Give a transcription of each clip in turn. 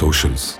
socials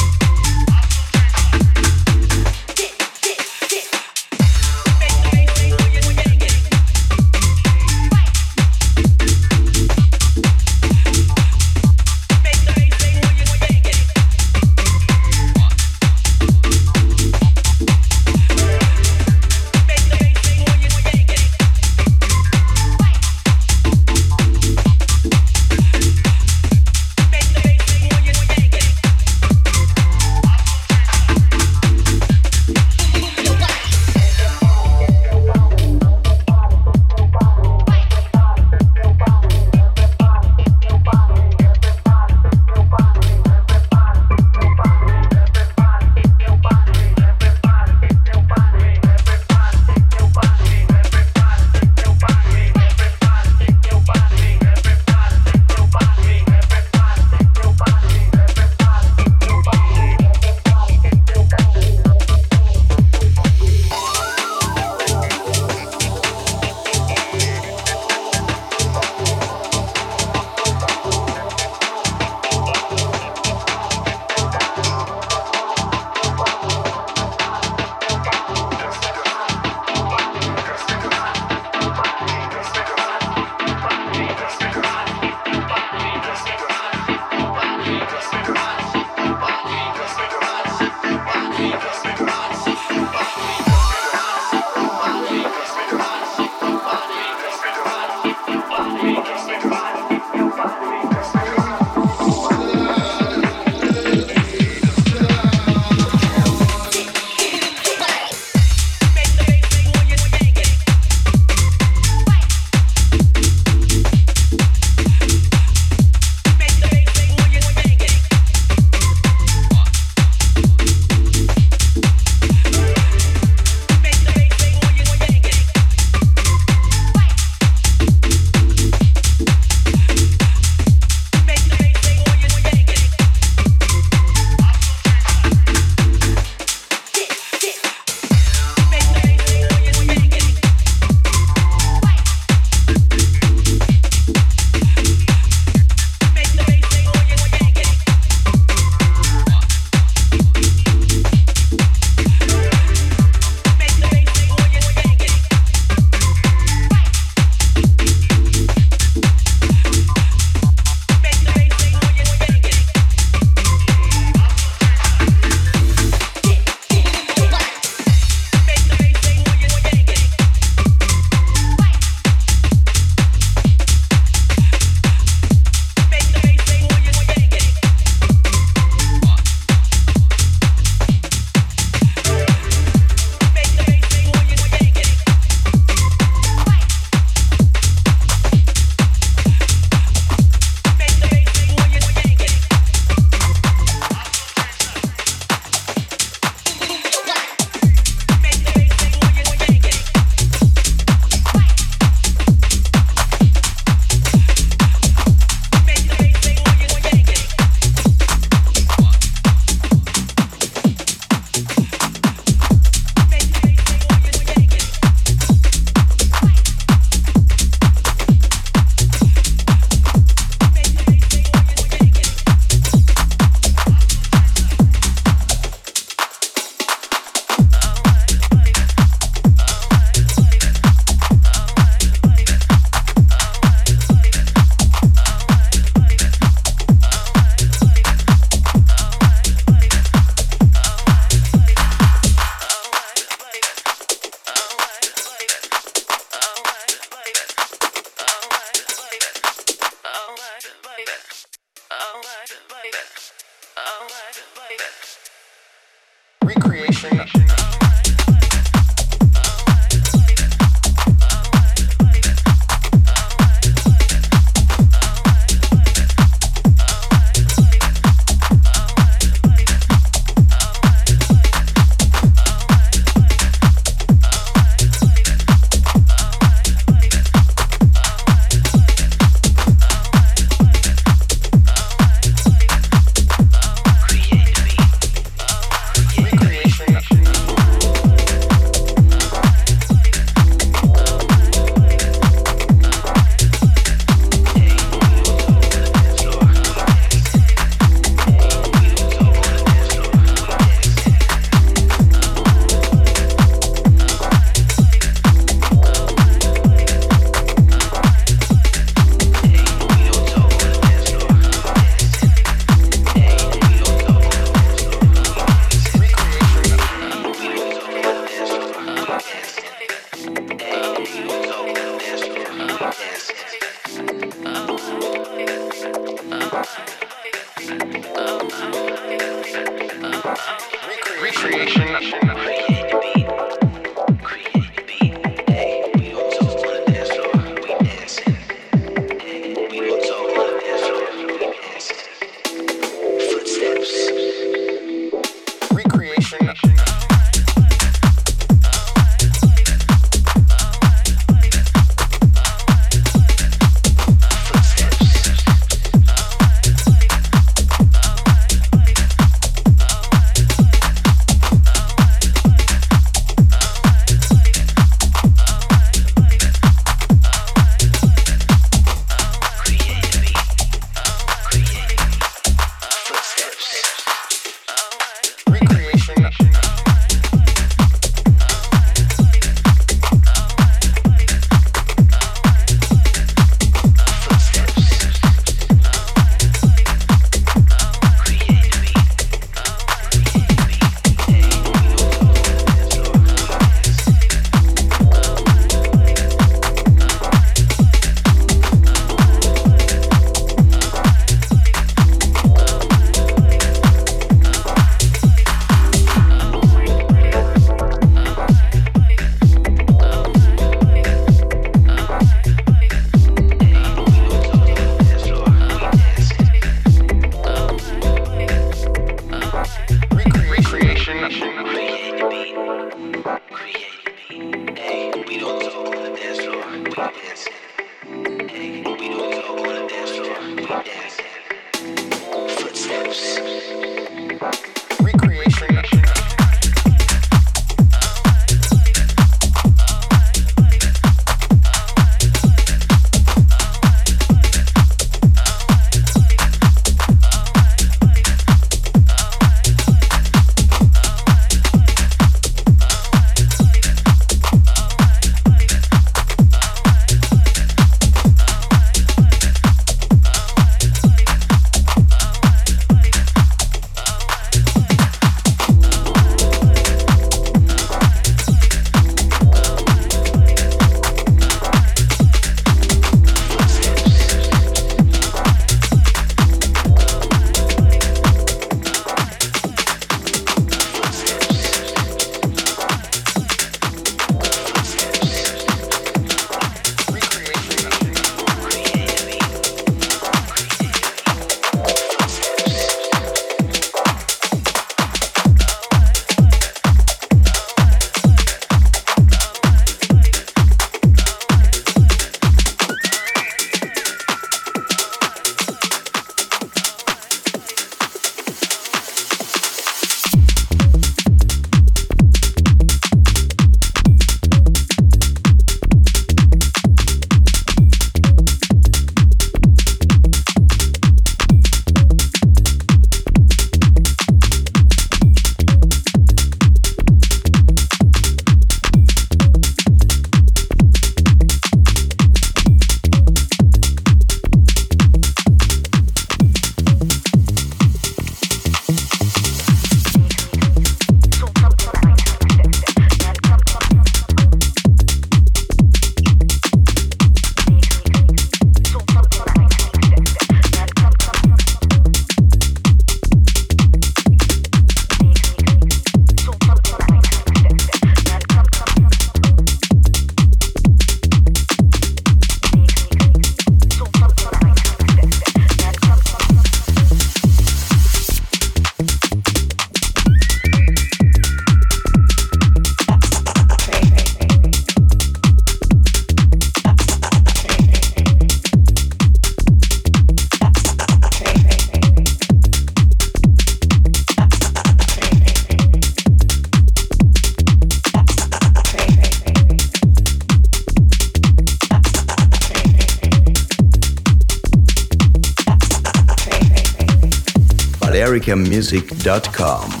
balearicamusic.com.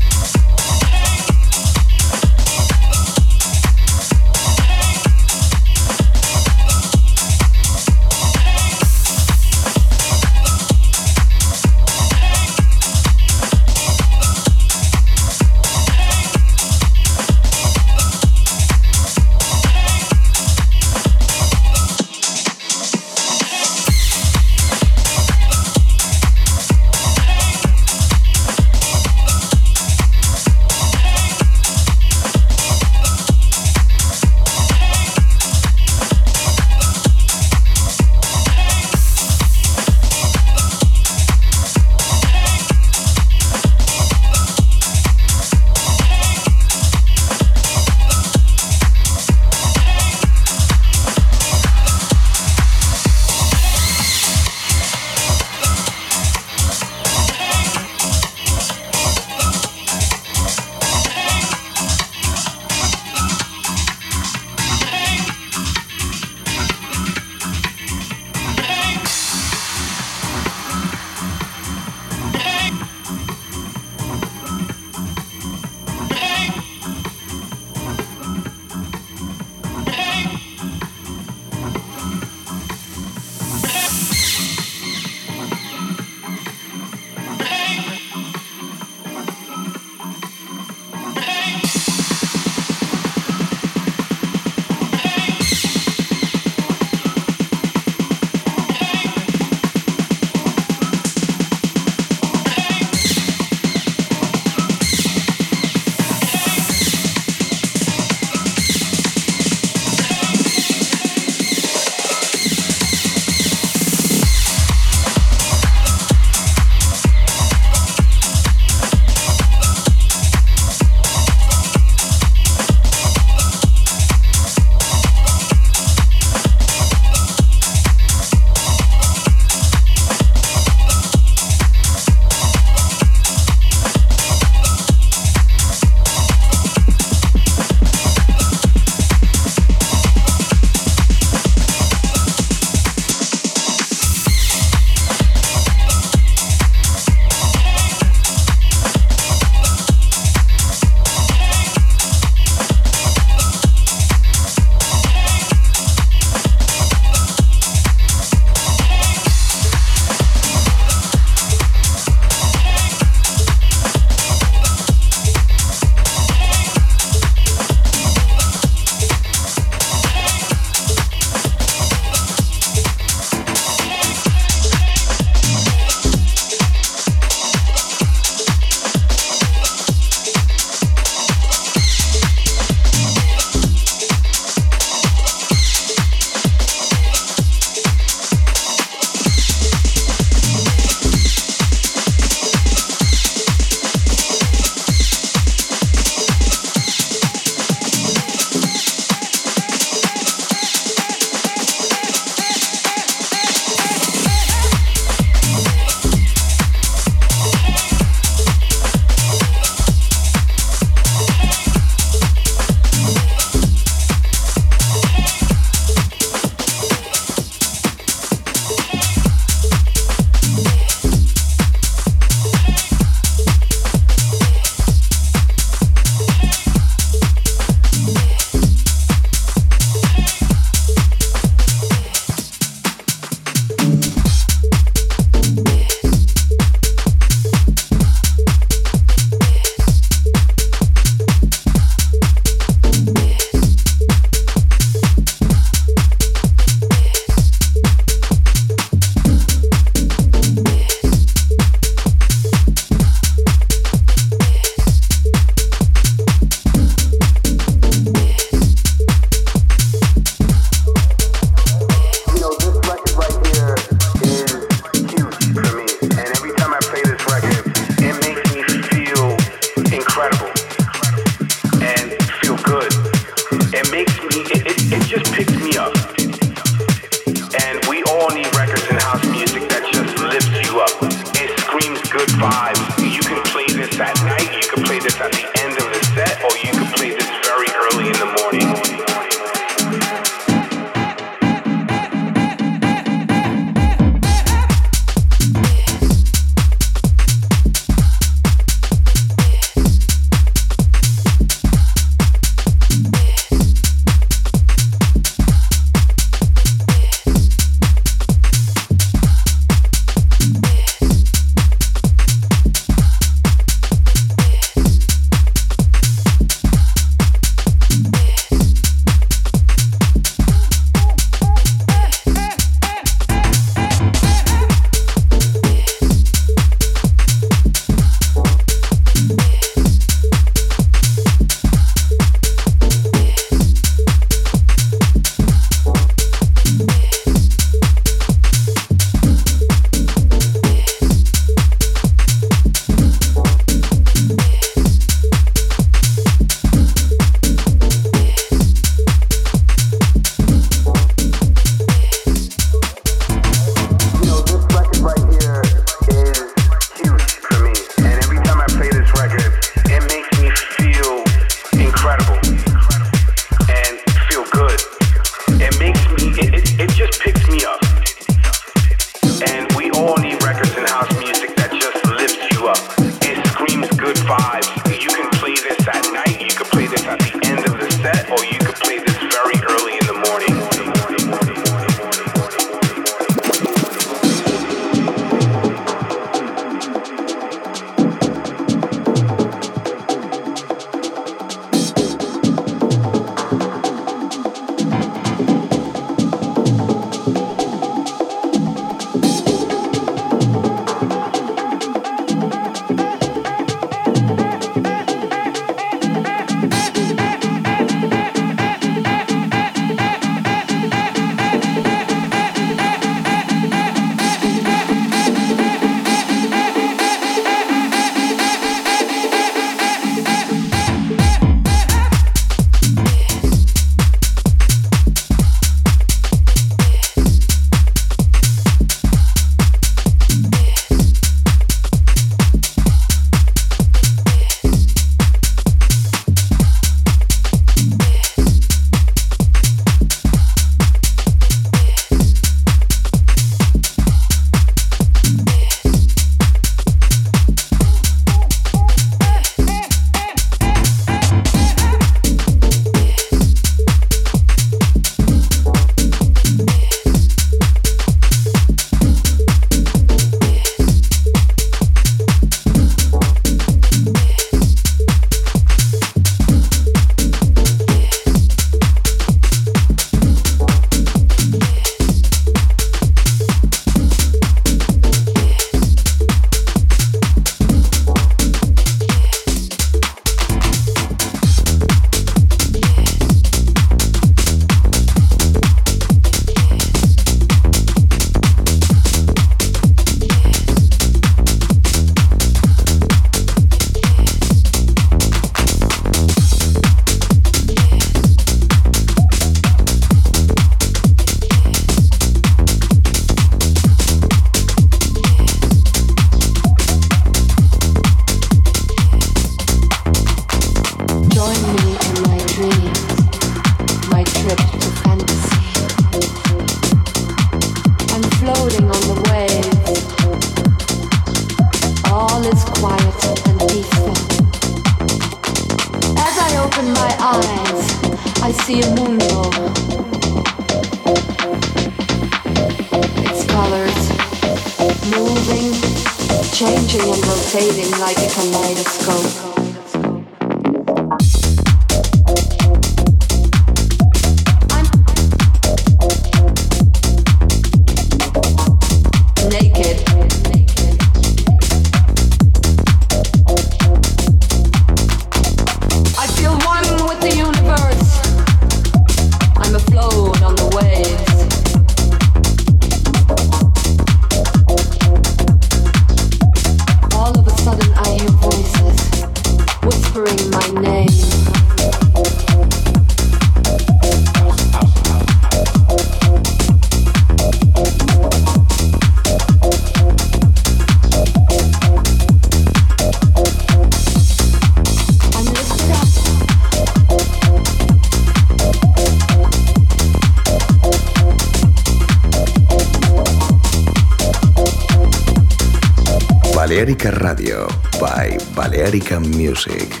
Balearica Music.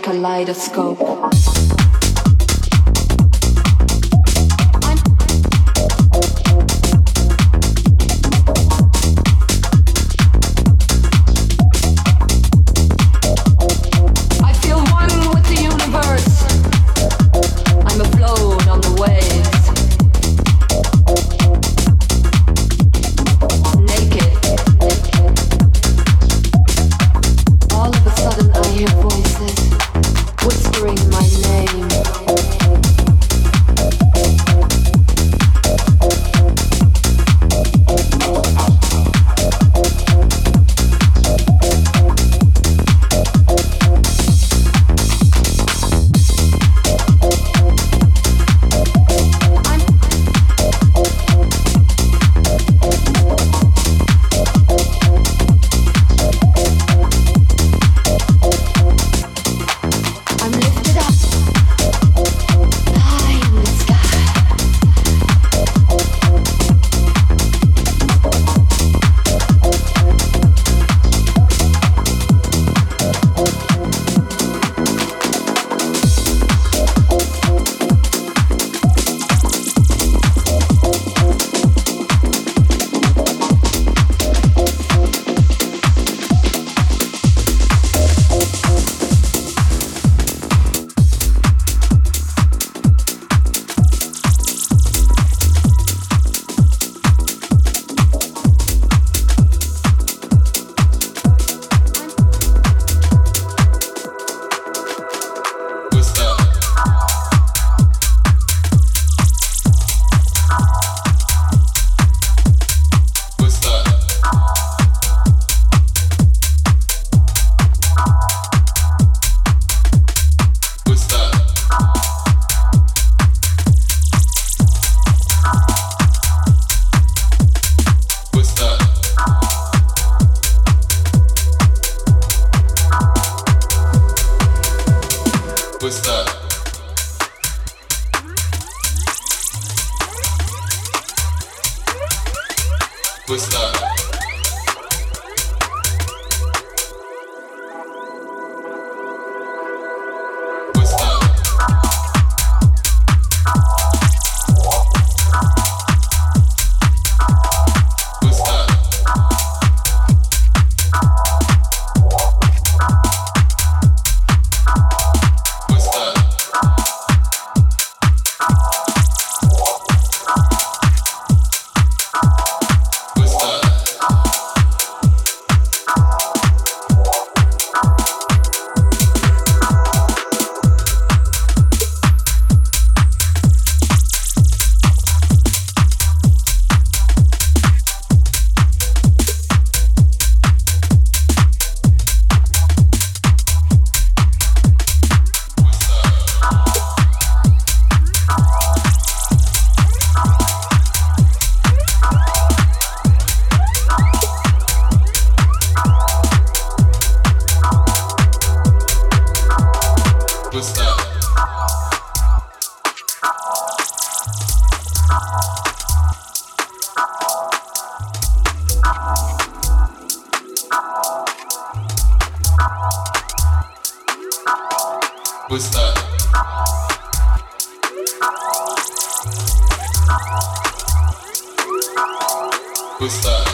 A kaleidoscope. What's up?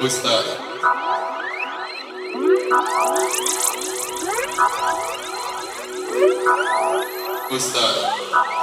What's up? Up?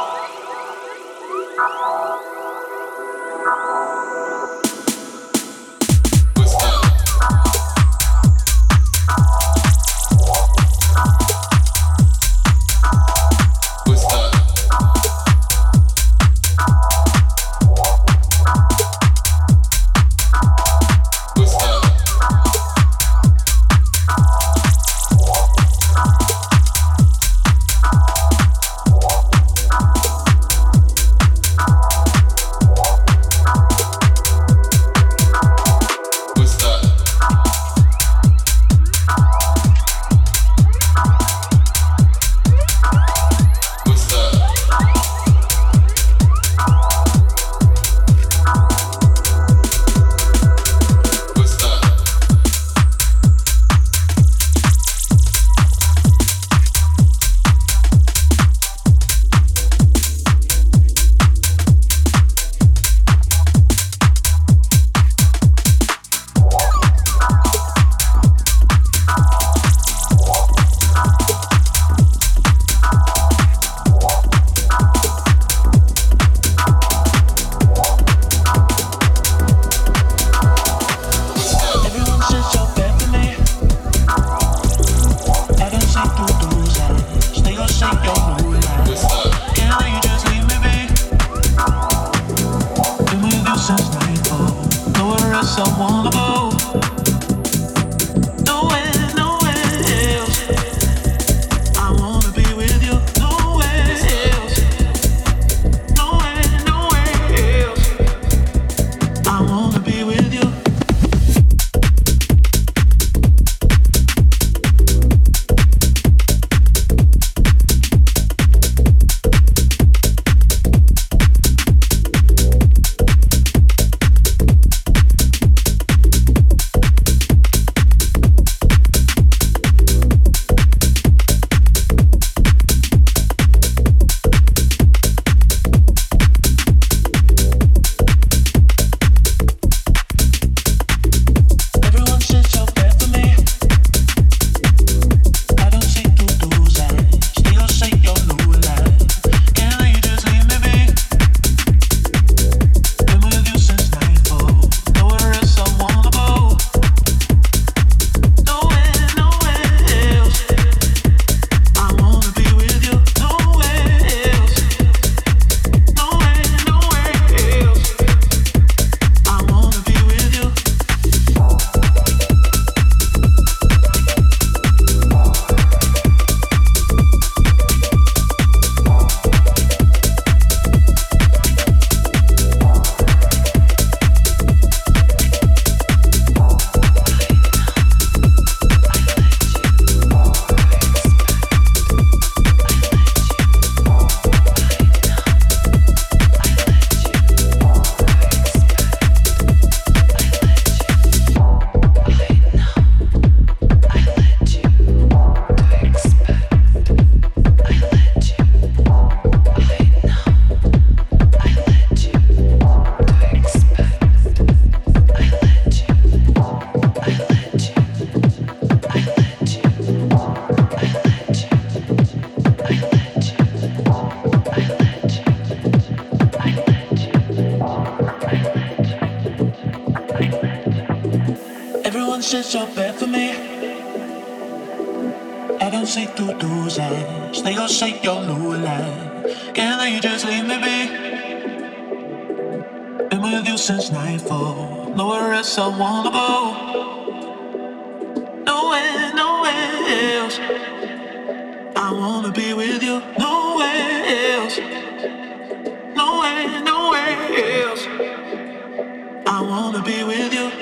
So bad for me. I don't say to do that. they all say your new line. Can you just leave me be? Been with you since nightfall, nowhere else I wanna go. Nowhere, nowhere else. I wanna be with you, nowhere else. Nowhere, nowhere else. I wanna be with you.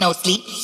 No sleep.